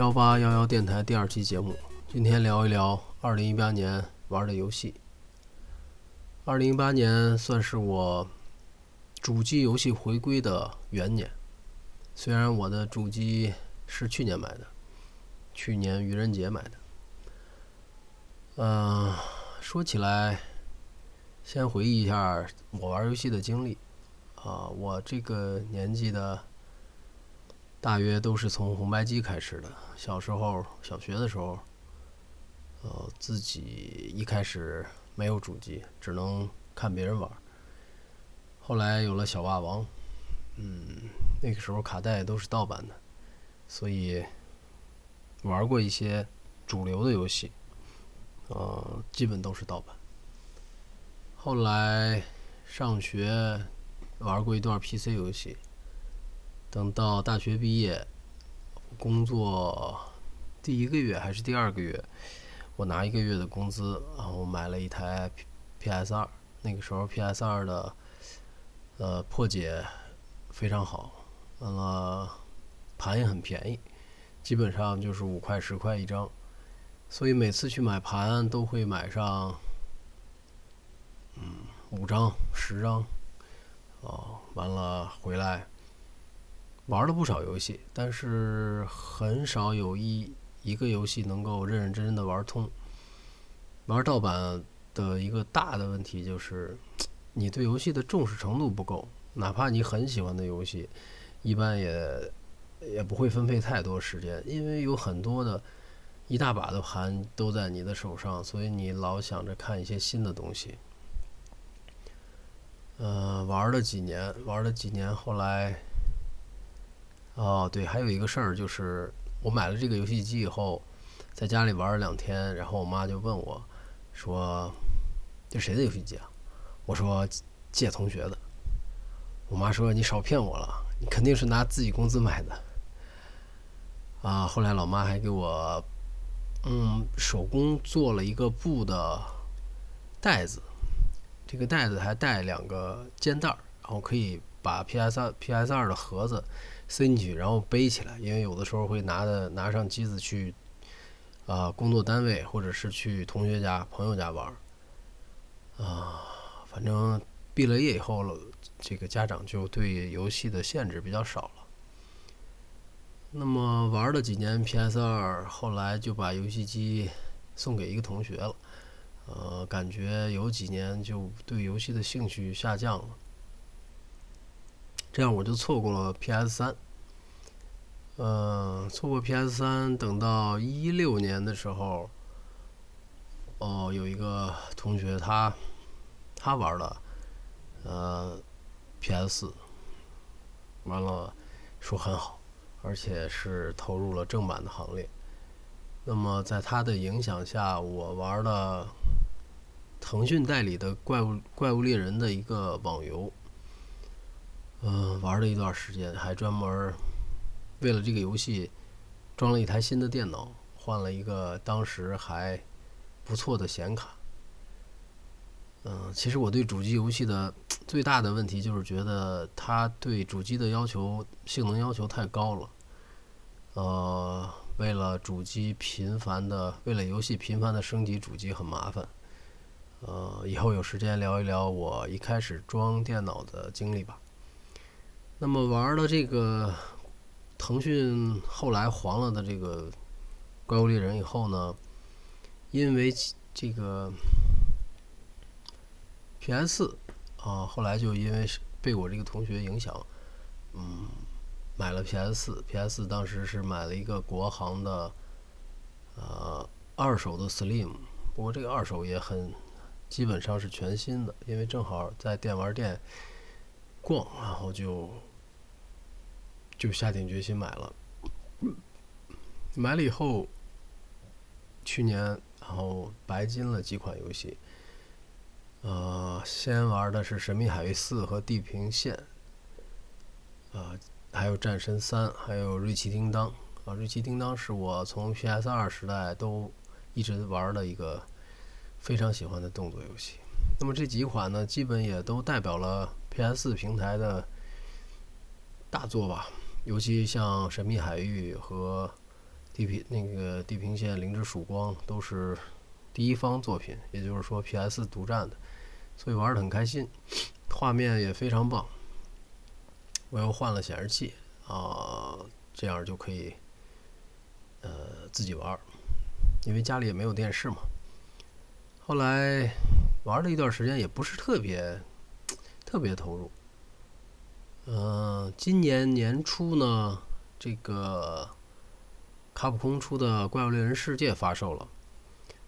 幺八幺幺电台第二期节目，今天聊一聊二零一八年玩的游戏。二零一八年算是我主机游戏回归的元年，虽然我的主机是去年买的，去年愚人节买的。嗯，说起来，先回忆一下我玩游戏的经历。啊，我这个年纪的，大约都是从红白机开始的。小时候，小学的时候，呃，自己一开始没有主机，只能看别人玩。后来有了小霸王，嗯，那个时候卡带都是盗版的，所以玩过一些主流的游戏，呃，基本都是盗版。后来上学。玩过一段 PC 游戏，等到大学毕业，工作第一个月还是第二个月，我拿一个月的工资，然后买了一台 PS 二。那个时候 PS 二的呃破解非常好，完了盘也很便宜，基本上就是五块十块一张，所以每次去买盘都会买上嗯五张十张。哦，完了回来玩了不少游戏，但是很少有一一个游戏能够认认真真的玩通。玩盗版的一个大的问题就是，你对游戏的重视程度不够。哪怕你很喜欢的游戏，一般也也不会分配太多时间，因为有很多的一大把的盘都在你的手上，所以你老想着看一些新的东西。呃，玩了几年，玩了几年，后来，哦，对，还有一个事儿就是，我买了这个游戏机以后，在家里玩了两天，然后我妈就问我，说：“这谁的游戏机啊？”我说：“借同学的。”我妈说：“你少骗我了，你肯定是拿自己工资买的。”啊，后来老妈还给我，嗯，手工做了一个布的袋子。这个袋子还带两个肩带儿，然后可以把 PS 二 PS 二的盒子塞进去，然后背起来。因为有的时候会拿的拿上机子去啊工作单位，或者是去同学家、朋友家玩儿啊。反正毕了业以后了，这个家长就对游戏的限制比较少了。那么玩了几年 PS 二，后来就把游戏机送给一个同学了。呃，感觉有几年就对游戏的兴趣下降了，这样我就错过了 PS 三。嗯，错过 PS 三，等到一六年的时候，哦，有一个同学他他玩了呃 PS 四，完了说很好，而且是投入了正版的行列。那么在他的影响下，我玩了。腾讯代理的《怪物怪物猎人》的一个网游，嗯，玩了一段时间，还专门为了这个游戏装了一台新的电脑，换了一个当时还不错的显卡。嗯，其实我对主机游戏的最大的问题就是觉得它对主机的要求性能要求太高了。呃，为了主机频繁的，为了游戏频繁的升级主机很麻烦。呃，以后有时间聊一聊我一开始装电脑的经历吧。那么玩了这个腾讯后来黄了的这个《怪物猎人》以后呢，因为这个 PS 啊，后来就因为被我这个同学影响，嗯，买了 PS。PS 当时是买了一个国行的呃二手的 Slim，不过这个二手也很。基本上是全新的，因为正好在电玩店逛，然后就就下定决心买了。买了以后，去年然后白金了几款游戏。呃，先玩的是《神秘海域四》和《地平线》，呃，还有《战神三》，还有《瑞奇叮当》。啊，《瑞奇叮当》是我从 PS 二时代都一直玩的一个。非常喜欢的动作游戏，那么这几款呢，基本也都代表了 PS 平台的大作吧。尤其像《神秘海域》和《地平那个地平线、灵之曙光都是第一方作品，也就是说 PS 独占的，所以玩的很开心，画面也非常棒。我又换了显示器啊，这样就可以呃自己玩，因为家里也没有电视嘛。后来玩了一段时间，也不是特别特别投入。嗯，今年年初呢，这个卡普空出的《怪物猎人世界》发售了。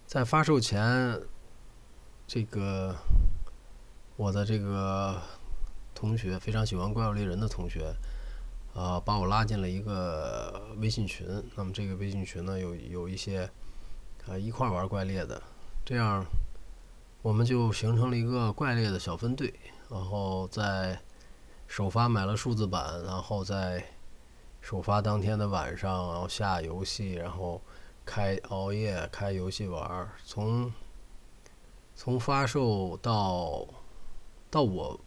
在发售前，这个我的这个同学非常喜欢《怪物猎人》的同学，啊，把我拉进了一个微信群。那么这个微信群呢，有有一些啊一块玩怪猎的，这样我们就形成了一个怪猎的小分队，然后在。首发买了数字版，然后在首发当天的晚上，然后下游戏，然后开熬夜开游戏玩。从从发售到到我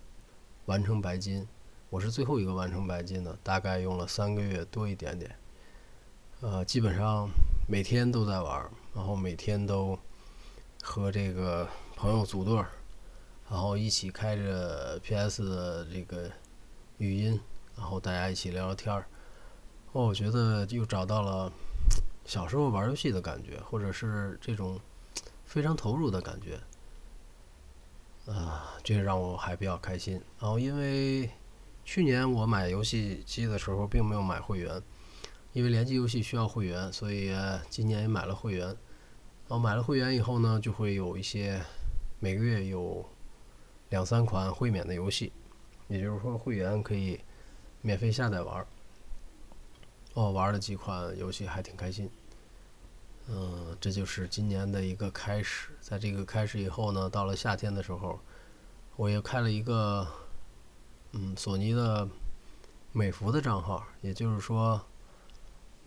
完成白金，我是最后一个完成白金的，大概用了三个月多一点点。呃，基本上每天都在玩，然后每天都和这个朋友组队，然后一起开着 PS 的这个。语音，然后大家一起聊聊天儿，哦，我觉得又找到了小时候玩游戏的感觉，或者是这种非常投入的感觉，啊，这让我还比较开心。然后因为去年我买游戏机的时候并没有买会员，因为联机游戏需要会员，所以今年也买了会员。然后买了会员以后呢，就会有一些每个月有两三款会免的游戏。也就是说，会员可以免费下载玩儿。哦，玩了几款游戏还挺开心。嗯，这就是今年的一个开始。在这个开始以后呢，到了夏天的时候，我又开了一个嗯索尼的美服的账号，也就是说，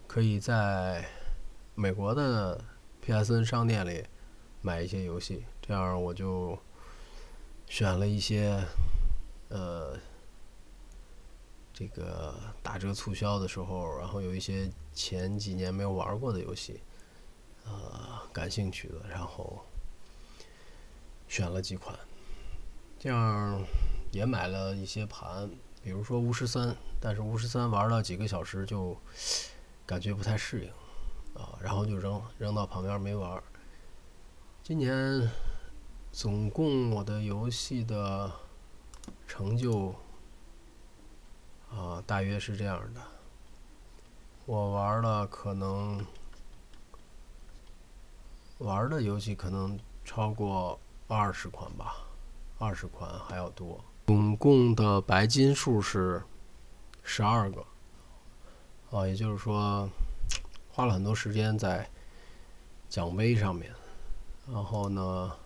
可以在美国的 PSN 商店里买一些游戏。这样我就选了一些。呃，这个打折促销的时候，然后有一些前几年没有玩过的游戏，呃，感兴趣的，然后选了几款，这样也买了一些盘，比如说巫师三，但是巫师三玩了几个小时就感觉不太适应，啊，然后就扔扔到旁边没玩。今年总共我的游戏的。成就啊，大约是这样的。我玩了可能玩的游戏可能超过二十款吧，二十款还要多。总共的白金数是十二个啊，也就是说花了很多时间在奖杯上面。然后呢，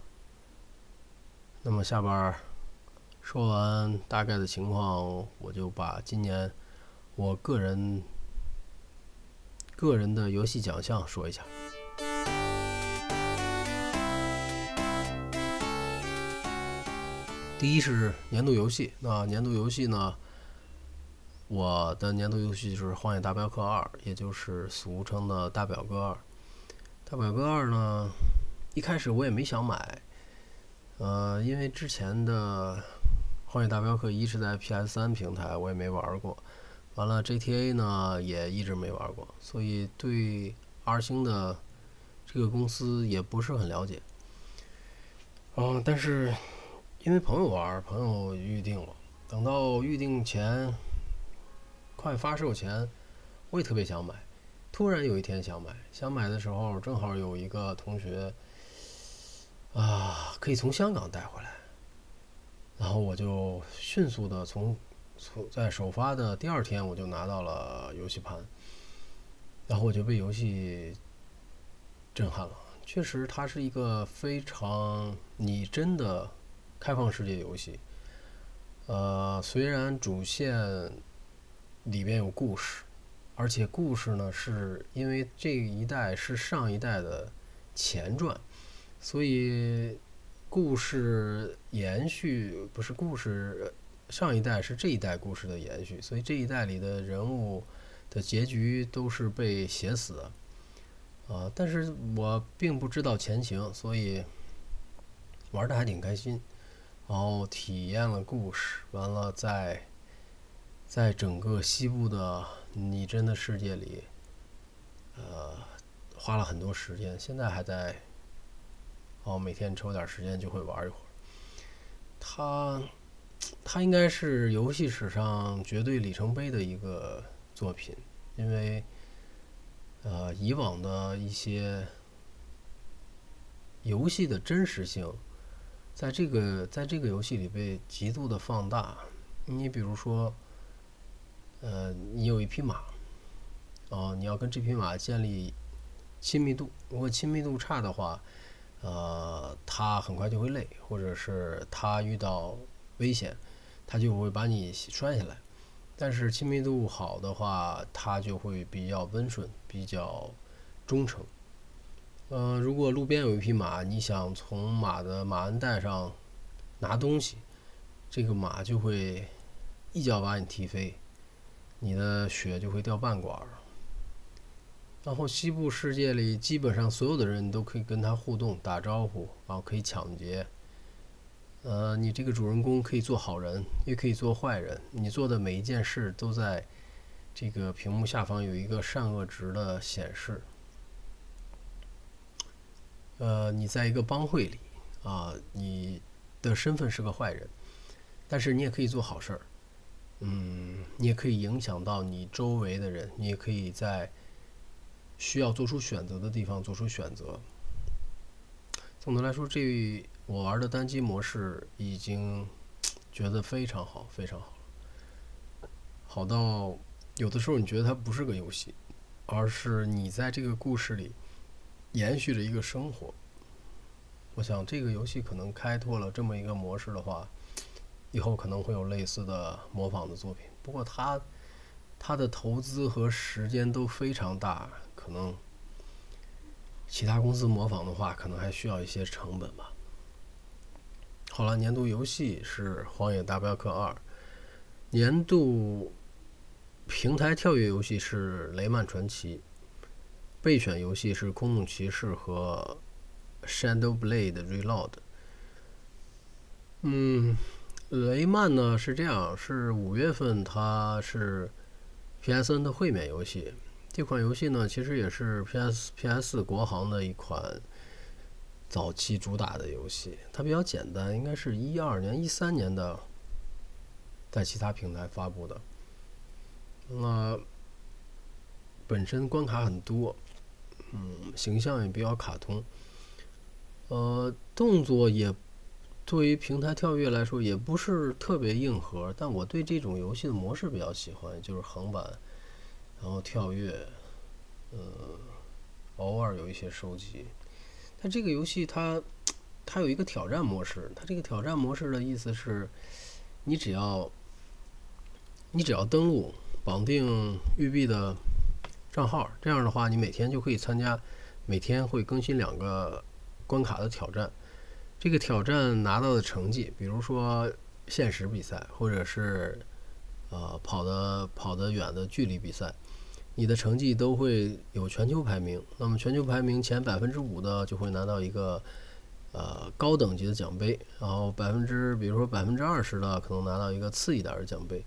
那么下边。说完大概的情况，我就把今年我个人个人的游戏奖项说一下。第一是年度游戏，那年度游戏呢，我的年度游戏就是《荒野大镖客二》，也就是俗称的大表哥二。大表哥二呢，一开始我也没想买，呃，因为之前的。《荒野大镖客一》是在 PS3 平台，我也没玩过。完了，GTA 呢也一直没玩过，所以对 R 星的这个公司也不是很了解。嗯，但是因为朋友玩，朋友预定了，等到预定前快发售前，我也特别想买。突然有一天想买，想买的时候正好有一个同学啊，可以从香港带回来。然后我就迅速的从从在首发的第二天我就拿到了游戏盘，然后我就被游戏震撼了。确实，它是一个非常拟真的开放世界游戏。呃，虽然主线里边有故事，而且故事呢是因为这一代是上一代的前传，所以。故事延续不是故事，上一代是这一代故事的延续，所以这一代里的人物的结局都是被写死的。啊，但是我并不知道前情，所以玩的还挺开心，然后体验了故事，完了在在整个西部的拟真的世界里，呃，花了很多时间，现在还在，哦，每天抽点时间就会玩一会儿。它它应该是游戏史上绝对里程碑的一个作品，因为。呃，以往的一些游戏的真实性，在这个在这个游戏里被极度的放大。你比如说，呃，你有一匹马，哦，你要跟这匹马建立亲密度。如果亲密度差的话，呃，它很快就会累，或者是它遇到危险，它就会把你摔下来。但是亲密度好的话，它就会比较温顺，比较忠诚。呃，如果路边有一匹马，你想从马的马鞍带上拿东西，这个马就会一脚把你踢飞，你的血就会掉半管儿。然后西部世界里，基本上所有的人都可以跟他互动、打招呼，然后可以抢劫。呃，你这个主人公可以做好人，也可以做坏人。你做的每一件事都在这个屏幕下方有一个善恶值的显示。呃，你在一个帮会里啊，你的身份是个坏人，但是你也可以做好事儿。嗯，你也可以影响到你周围的人，你也可以在需要做出选择的地方做出选择。总的来说，这。我玩的单机模式已经觉得非常好，非常好，好到有的时候你觉得它不是个游戏，而是你在这个故事里延续着一个生活。我想这个游戏可能开拓了这么一个模式的话，以后可能会有类似的模仿的作品。不过它它的投资和时间都非常大，可能其他公司模仿的话，可能还需要一些成本吧。好了，年度游戏是《荒野大镖客二》，年度平台跳跃游戏是《雷曼传奇》，备选游戏是《空洞骑士》和《Shadow Blade Reload》。嗯，雷曼呢是这样，是五月份它是 PSN 的会免游戏，这款游戏呢其实也是 PS PS 国行的一款。早期主打的游戏，它比较简单，应该是一二年、一三年的，在其他平台发布的。那本身关卡很多，嗯，形象也比较卡通，呃，动作也对于平台跳跃来说也不是特别硬核，但我对这种游戏的模式比较喜欢，就是横版，然后跳跃，呃，偶尔有一些收集。它这个游戏，它它有一个挑战模式。它这个挑战模式的意思是，你只要你只要登录绑定育碧的账号，这样的话，你每天就可以参加，每天会更新两个关卡的挑战。这个挑战拿到的成绩，比如说限时比赛，或者是呃跑的跑得远的距离比赛。你的成绩都会有全球排名，那么全球排名前百分之五的就会拿到一个呃高等级的奖杯，然后百分之比如说百分之二十的可能拿到一个次一点的奖杯。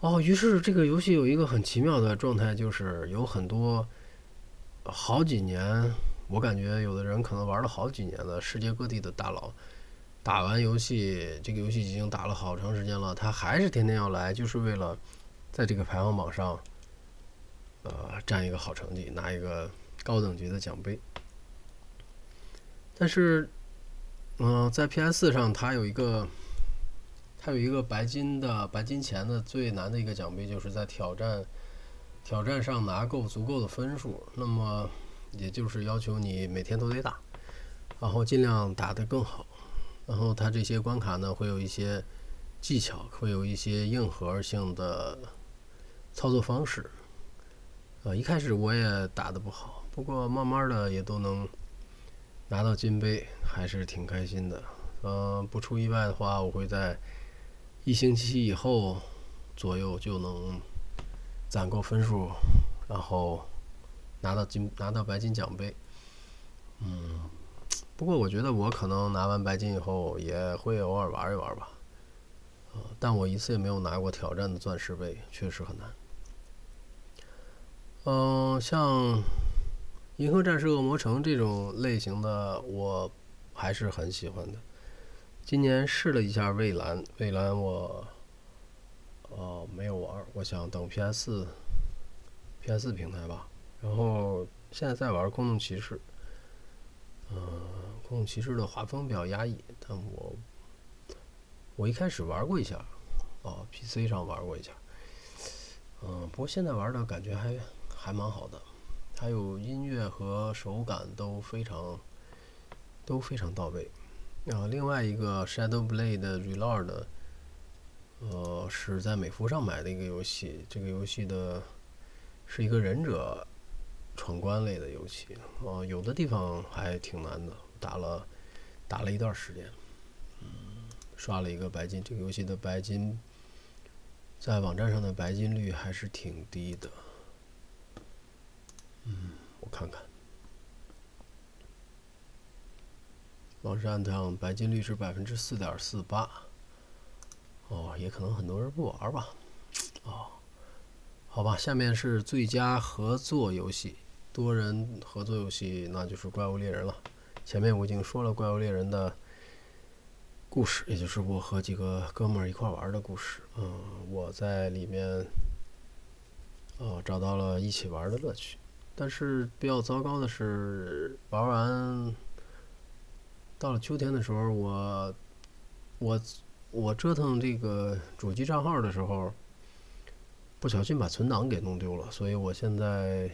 哦，于是这个游戏有一个很奇妙的状态，就是有很多好几年，我感觉有的人可能玩了好几年的世界各地的大佬，打完游戏，这个游戏已经打了好长时间了，他还是天天要来，就是为了在这个排行榜上。呃，占一个好成绩，拿一个高等级的奖杯。但是，嗯，在 PS 上，它有一个，它有一个白金的白金前的最难的一个奖杯，就是在挑战挑战上拿够足够的分数。那么，也就是要求你每天都得打，然后尽量打得更好。然后，它这些关卡呢，会有一些技巧，会有一些硬核性的操作方式。呃，一开始我也打的不好，不过慢慢的也都能拿到金杯，还是挺开心的。呃，不出意外的话，我会在一星期以后左右就能攒够分数，然后拿到金拿到白金奖杯。嗯，不过我觉得我可能拿完白金以后也会偶尔玩一玩吧。呃，但我一次也没有拿过挑战的钻石杯，确实很难。嗯，像《银河战士：恶魔城》这种类型的，我还是很喜欢的。今年试了一下蔚蓝，蔚蓝我呃没有玩，我想等 PS PS 平台吧。然后现在在玩《空洞骑士》，嗯，《空洞骑士》的画风比较压抑，但我我一开始玩过一下，哦，PC 上玩过一下，嗯，不过现在玩的感觉还还蛮好的，还有音乐和手感都非常都非常到位。然后另外一个 Shadow Blade Reload，呃，是在美服上买的一个游戏。这个游戏的是一个忍者闯关类的游戏，呃，有的地方还挺难的，打了打了一段时间，嗯，刷了一个白金。这个游戏的白金在网站上的白金率还是挺低的，看看。网站上白金率是百分之四点四八，哦，也可能很多人不玩吧，哦，好吧，下面是最佳合作游戏，多人合作游戏那就是《怪物猎人》了。前面我已经说了《怪物猎人》的故事，也就是我和几个哥们儿一块玩的故事。嗯，我在里面，哦，找到了一起玩的乐趣，但是比较糟糕的是玩完。到了秋天的时候，我我我折腾这个主机账号的时候，不小心把存档给弄丢了，所以我现在，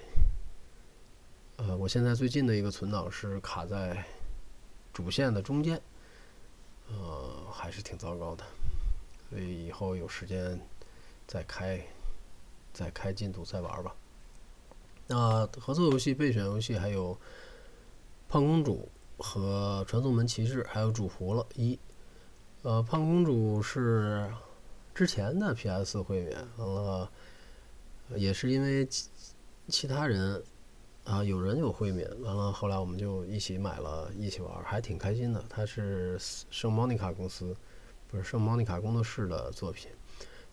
呃，我现在最近的一个存档是卡在主线的中间，呃，还是挺糟糕的，所以以后有时间再开再开进度再玩吧。那合作游戏备选游戏还有胖公主。和传送门骑士还有主仆了一，呃，胖公主是之前的 PS 会员，完了也是因为其其他人啊有人有会免，完了后来我们就一起买了一起玩，还挺开心的。它是圣莫妮卡公司，不是圣莫妮卡工作室的作品，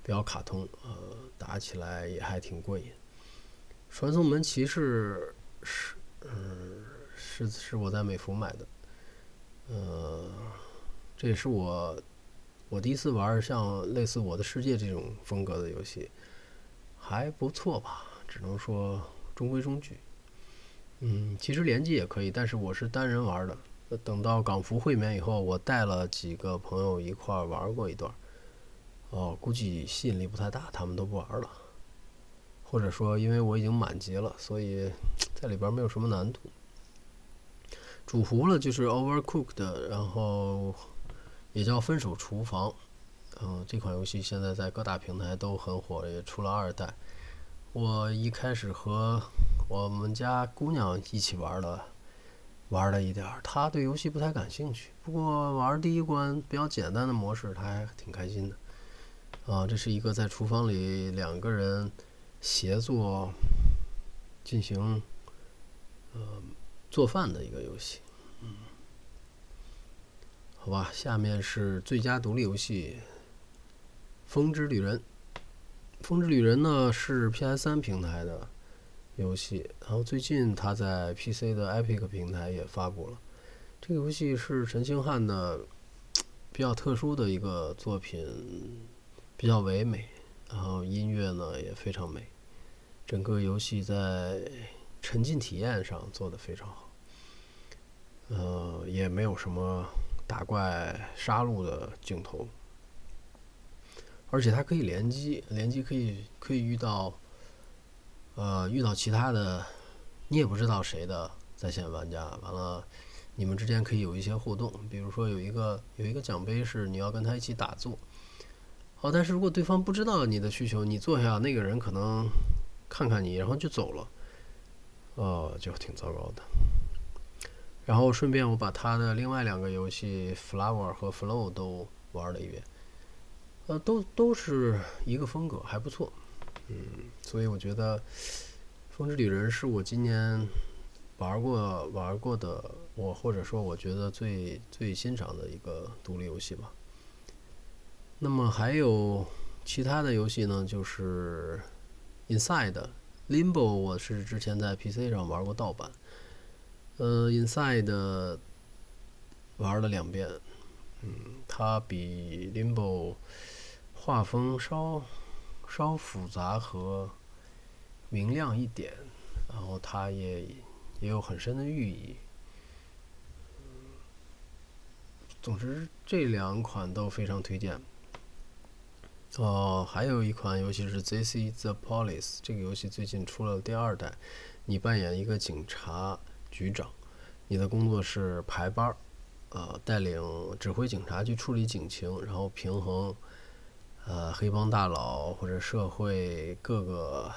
比较卡通，呃，打起来也还挺过瘾。传送门骑士是嗯。是是我在美服买的，呃，这也是我我第一次玩像类似《我的世界》这种风格的游戏，还不错吧？只能说中规中矩。嗯，其实联机也可以，但是我是单人玩的。等到港服会免以后，我带了几个朋友一块玩过一段，哦，估计吸引力不太大，他们都不玩了。或者说，因为我已经满级了，所以 在里边没有什么难度。主服了就是 Overcooked，然后也叫分手厨房，嗯，这款游戏现在在各大平台都很火，也出了二代。我一开始和我们家姑娘一起玩了，玩了一点儿，她对游戏不太感兴趣，不过玩第一关比较简单的模式，她还挺开心的。啊，这是一个在厨房里两个人协作进行，呃。做饭的一个游戏，嗯，好吧，下面是最佳独立游戏《风之旅人》。《风之旅人》呢是 PS 三平台的游戏，然后最近它在 PC 的 Epic 平台也发布了。这个游戏是陈星汉的比较特殊的一个作品，比较唯美，然后音乐呢也非常美，整个游戏在。沉浸体验上做的非常好，呃，也没有什么打怪杀戮的镜头，而且它可以联机，联机可以可以遇到，呃，遇到其他的，你也不知道谁的在线玩家，完了，你们之间可以有一些互动，比如说有一个有一个奖杯是你要跟他一起打坐，好，但是如果对方不知道你的需求，你坐下，那个人可能看看你，然后就走了。呃，就挺糟糕的。然后顺便我把他的另外两个游戏《Flower》和《Flow》都玩了一遍，呃，都都是一个风格，还不错。嗯，所以我觉得《风之旅人》是我今年玩过玩过的，我或者说我觉得最最欣赏的一个独立游戏吧。那么还有其他的游戏呢，就是《Inside》、《Limbo》，我是之前在 PC 上玩过盗版。呃，《Inside》玩了两遍，嗯，它比《Limbo》画风稍稍复杂和。明亮一点，然后它也也有很深的寓意。总之，这两款都非常推荐。哦，还有一款游戏是《This Is the Police》，这个游戏最近出了第二代。你扮演一个警察局长，你的工作是排班儿，呃，带领指挥警察去处理警情，然后平衡呃黑帮大佬或者社会各个。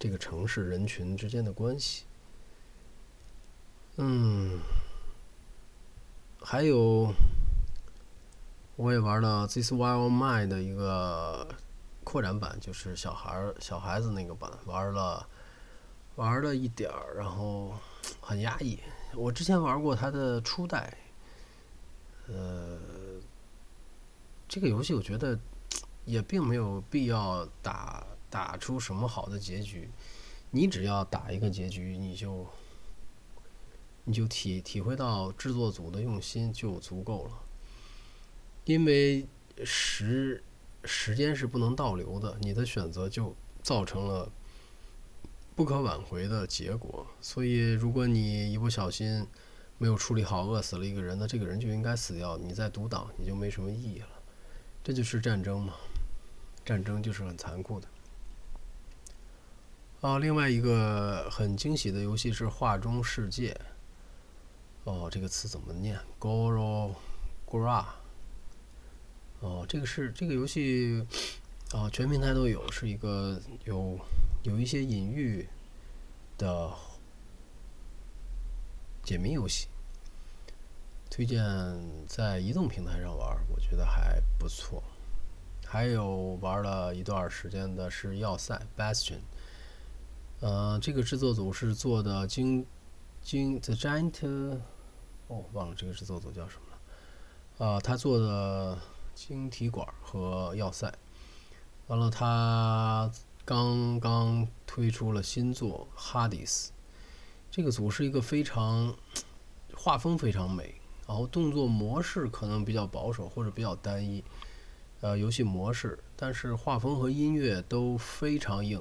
这个城市人群之间的关系，嗯，还有我也玩了《This Wild Mind》的一个扩展版，就是小孩、小孩子那个版，玩了玩了一点儿，然后很压抑。我之前玩过它的初代，呃，这个游戏我觉得也并没有必要打。打出什么好的结局？你只要打一个结局，你就你就体体会到制作组的用心就足够了。因为时时间是不能倒流的，你的选择就造成了不可挽回的结果。所以，如果你一不小心没有处理好，饿死了一个人，那这个人就应该死掉。你再独挡，你就没什么意义了。这就是战争嘛，战争就是很残酷的。哦，另外一个很惊喜的游戏是《画中世界》。哦，这个词怎么念？Goro Gra。哦，这个是这个游戏，哦，全平台都有，是一个有有一些隐喻的解谜游戏。推荐在移动平台上玩，我觉得还不错。还有玩了一段时间的是《要塞》Bastion。呃，这个制作组是做的《晶晶 The Giant》，哦，忘了这个制作组叫什么了。啊，他做的《晶体管》和《要塞》，完了，他刚刚推出了新作《哈迪斯》。这个组是一个非常画风非常美，然后动作模式可能比较保守或者比较单一，呃，游戏模式，但是画风和音乐都非常硬。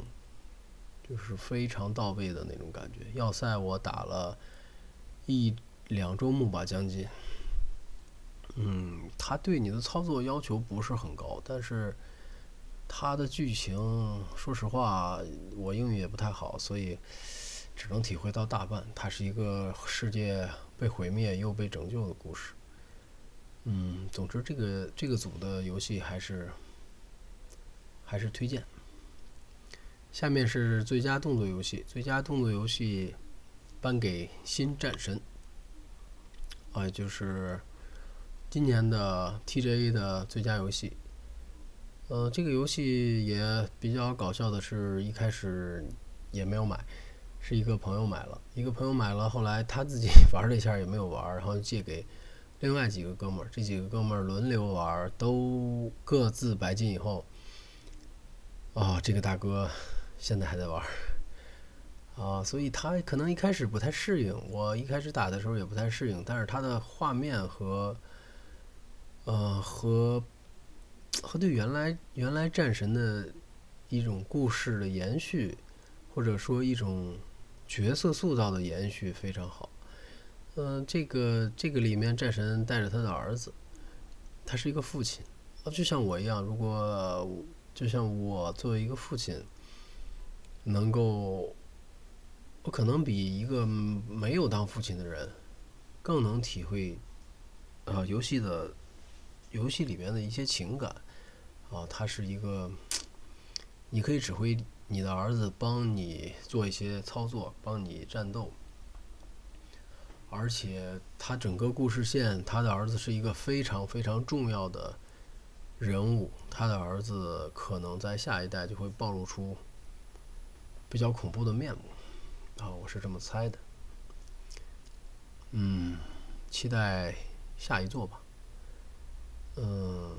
就是非常到位的那种感觉。要塞我打了一两周目吧，将近。嗯，他对你的操作要求不是很高，但是他的剧情，说实话，我英语也不太好，所以只能体会到大半。它是一个世界被毁灭又被拯救的故事。嗯，总之这个这个组的游戏还是还是推荐。下面是最佳动作游戏，最佳动作游戏颁给《新战神》，啊，就是今年的 TGA 的最佳游戏。呃，这个游戏也比较搞笑的是，一开始也没有买，是一个朋友买了，一个朋友买了，后来他自己 玩了一下也没有玩，然后借给另外几个哥们儿，这几个哥们儿轮流玩，都各自白金以后，啊，这个大哥。现在还在玩啊，所以他可能一开始不太适应。我一开始打的时候也不太适应，但是它的画面和呃和和对原来原来战神的一种故事的延续，或者说一种角色塑造的延续非常好。嗯，这个这个里面战神带着他的儿子，他是一个父亲，就像我一样。如果就像我作为一个父亲。能够，我可能比一个没有当父亲的人更能体会，啊，游戏的游戏里面的一些情感，啊，他是一个，你可以指挥你的儿子帮你做一些操作，帮你战斗，而且他整个故事线，他的儿子是一个非常非常重要的人物，他的儿子可能在下一代就会暴露出。比较恐怖的面目啊，我是这么猜的。嗯，期待下一座吧。嗯，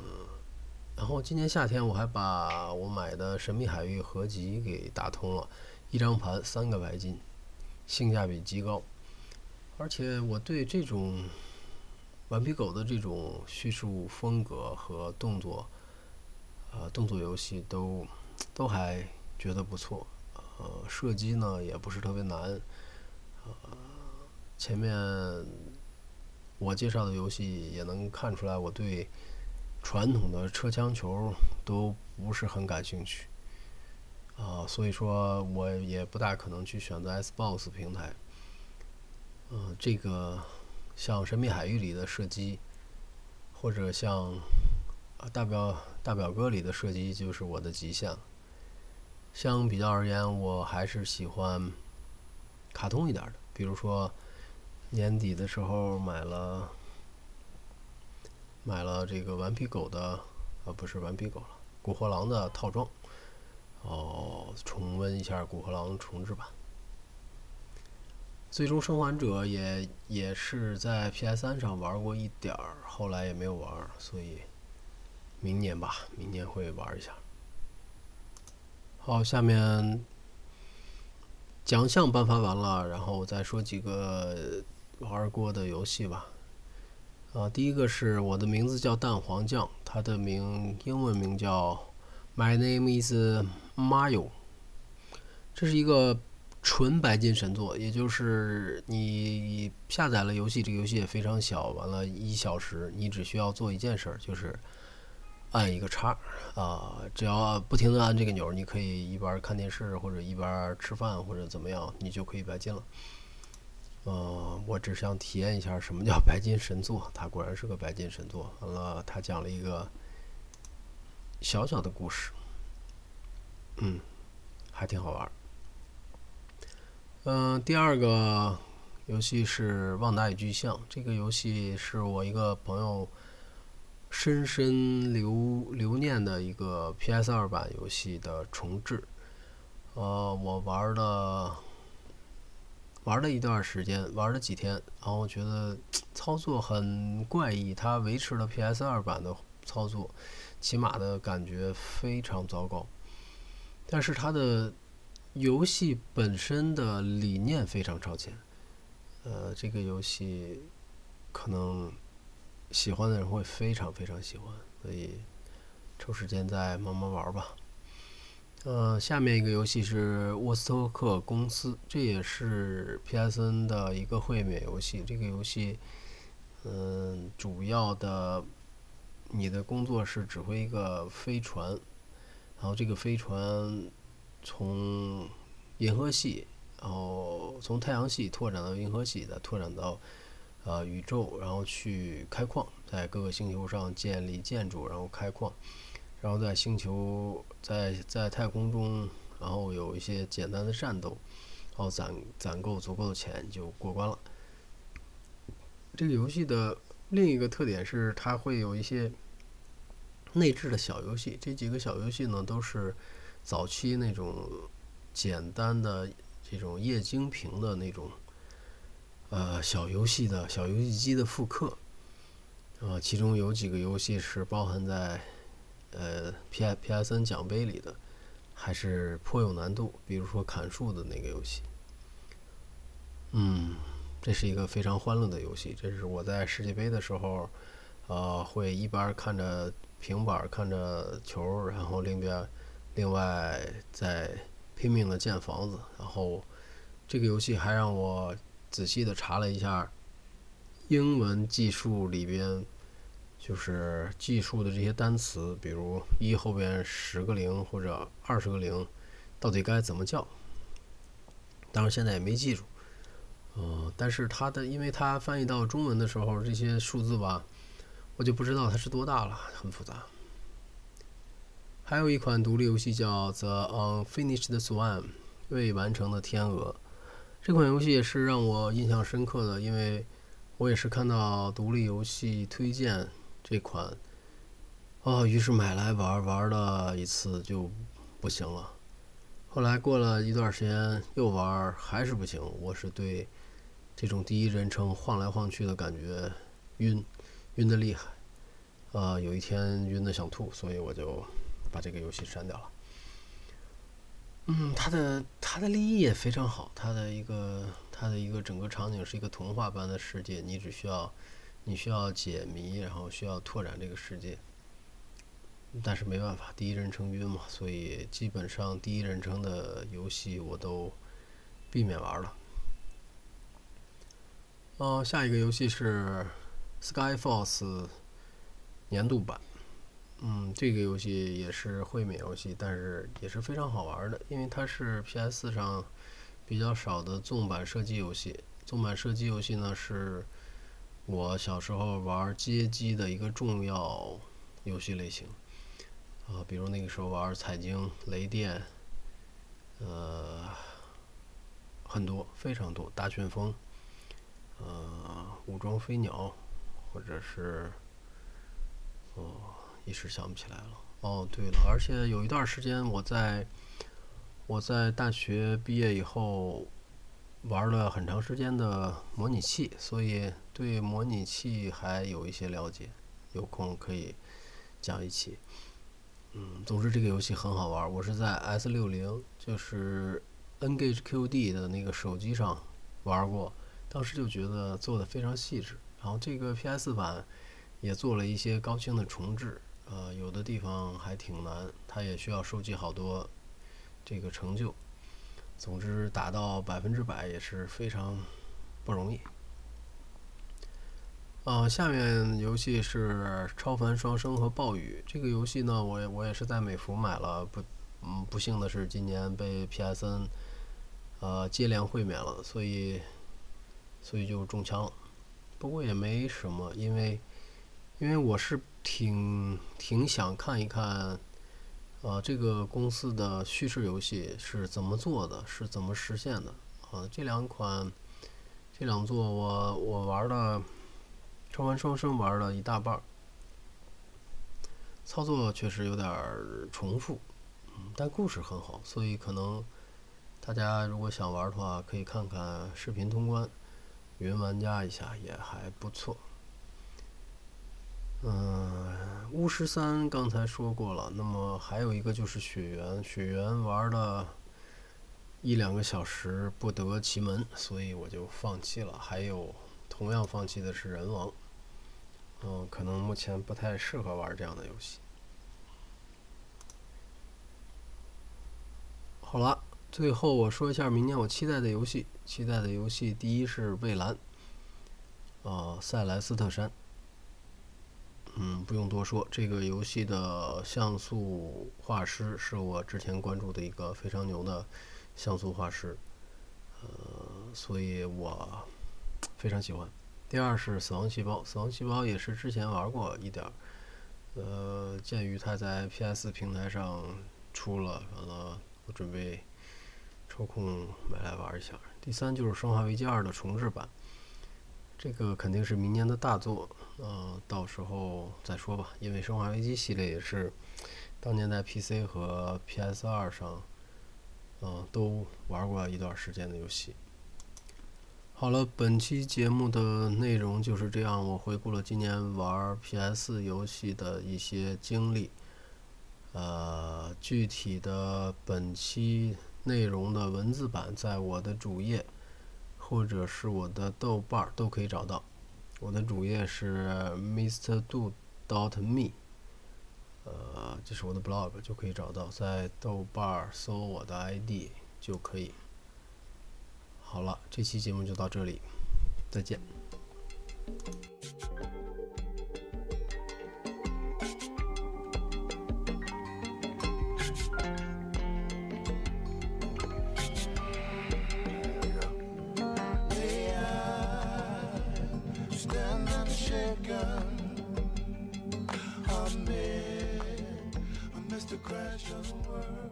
然后今年夏天我还把我买的《神秘海域》合集给打通了，一张盘三个白金，性价比极高。而且我对这种顽皮狗的这种叙述风格和动作，呃，动作游戏都都还觉得不错。呃，射击呢也不是特别难。呃，前面我介绍的游戏也能看出来，我对传统的车枪球都不是很感兴趣。啊，所以说我也不大可能去选择 Xbox 平台。嗯，这个像《神秘海域》里的射击，或者像《大表大表哥》里的射击，就是我的极限了。相比较而言，我还是喜欢卡通一点的，比如说年底的时候买了买了这个顽皮狗的，啊，不是顽皮狗了，古惑狼的套装，哦，重温一下古惑狼重置版。最终生还者也也是在 PS 三上玩过一点儿，后来也没有玩，所以明年吧，明年会玩一下。好，下面奖项颁发完了，然后再说几个玩过的游戏吧。啊，第一个是我的名字叫蛋黄酱，它的名英文名叫 My name is Mario，这是一个。纯白金神作，也就是你下载了游戏，这个游戏也非常小，完了，一小时你只需要做一件事儿，就是按一个叉啊，只要不停的按这个钮，你可以一边看电视或者一边吃饭或者怎么样，你就可以白金了。呃，我只想体验一下什么叫白金神作，它果然是个白金神作。完了，他讲了一个小小的故事，嗯，还挺好玩。嗯，第二个游戏是《旺达与巨像》。这个游戏是我一个朋友深深留留念的一个 PS 二版游戏的重置。呃，我玩了玩了一段时间，玩了几天，然后觉得操作很怪异。它维持了 PS 二版的操作，起码的感觉非常糟糕。但是它的游戏本身的理念非常超前，呃，这个游戏可能喜欢的人会非常非常喜欢，所以抽时间再慢慢玩吧。呃，下面一个游戏是沃斯托克公司，这也是 PSN 的一个会免游戏。这个游戏，嗯，主要的你的工作是指挥一个飞船，然后这个飞船。从银河系，然后从太阳系拓展到银河系，再拓展到呃宇宙，然后去开矿，在各个星球上建立建筑，然后开矿，然后在星球在在太空中，然后有一些简单的战斗，然后攒攒够足够的钱就过关了。这个游戏的另一个特点是，它会有一些内置的小游戏，这几个小游戏呢都是。早期那种简单的这种液晶屏的那种呃小游戏的小游戏机的复刻，啊，其中有几个游戏是包含在呃 P I P S N 奖杯里的，还是颇有难度。比如说砍树的那个游戏，嗯，这是一个非常欢乐的游戏。这是我在世界杯的时候，呃，会一边看着平板看着球，然后另一边。另外，在拼命的建房子，然后这个游戏还让我仔细的查了一下英文技术里边，就是技术的这些单词，比如一后边十个零或者二十个零，到底该怎么叫？当然现在也没记住，呃，但是它的，因为它翻译到中文的时候，这些数字吧，我就不知道它是多大了，很复杂。还有一款独立游戏叫《The Unfinished Swan》，未完成的天鹅。这款游戏也是让我印象深刻的，因为我也是看到独立游戏推荐这款，哦，于是买来玩，玩了一次就不行了。后来过了一段时间又玩，还是不行。我是对这种第一人称晃来晃去的感觉晕，晕的厉害。呃，有一天晕的想吐，所以我就把这个游戏删掉了。嗯，它的它的立意也非常好，它的一个它的一个整个场景是一个童话般的世界，你只需要你需要解谜，然后需要拓展这个世界。但是没办法，第一人称晕嘛，所以基本上第一人称的游戏我都避免玩了。哦，下一个游戏是《Skyforce》年度版。嗯，这个游戏也是会免游戏，但是也是非常好玩的，因为它是 PS 上比较少的纵版射击游戏。纵版射击游戏呢，是我小时候玩街机的一个重要游戏类型。啊，比如那个时候玩彩晶、雷电，呃，很多，非常多，大旋风，呃，武装飞鸟，或者是，哦，一时想不起来了。哦，对了，而且有一段时间我在，我在大学毕业以后玩了很长时间的模拟器，所以对模拟器还有一些了解，有空可以讲一期。嗯，总之这个游戏很好玩。我是在 S 六零，就是 N-Gage QD 的那个手机上玩过，当时就觉得做的非常细致。然后这个 PS 版也做了一些高清的重置，呃，有的地方还挺难，它也需要收集好多这个成就。总之达到百分之百也是非常不容易。呃，下面游戏是《超凡双生》和《暴雨》。这个游戏呢，我也我也是在美服买了，不，嗯，不幸的是今年被 PSN 呃接连会免了，所以所以就中枪了。不过也没什么，因为因为我是挺挺想看一看，呃，这个公司的叙事游戏是怎么做的，是怎么实现的。啊，这两款这两座我我玩的。超凡双生玩了一大半，操作确实有点重复，嗯，但故事很好，所以可能大家如果想玩的话，可以看看视频通关，云玩家一下也还不错。嗯，巫师三刚才说过了，那么还有一个就是雪原，雪原玩了一两个小时不得其门，所以我就放弃了。还有。同样放弃的是人王，嗯，可能目前不太适合玩这样的游戏。好了，最后我说一下明年我期待的游戏。期待的游戏第一是《蔚蓝》，啊，塞莱斯特山。嗯，不用多说，这个游戏的像素画师是我之前关注的一个非常牛的像素画师，呃，所以我。非常喜欢。第二是《死亡细胞》，《死亡细胞》也是之前玩过一点儿。呃，鉴于它在 PS 平台上出了，完了我准备抽空买来玩一下。第三就是《生化危机二》的重置版，这个肯定是明年的大作，呃，到时候再说吧。因为《生化危机》系列也是当年在 PC 和 PS 二上，嗯，都玩过一段时间的游戏。好了，本期节目的内容就是这样。我回顾了今年玩 PS 游戏的一些经历，呃，具体的本期内容的文字版在我的主页或者是我的豆瓣都可以找到。我的主页是 Mr. Do dot me，呃，这是我的 blog 就可以找到，在豆瓣搜我的 ID 就可以。好了，这期节目就到这里，再见。crash of the world.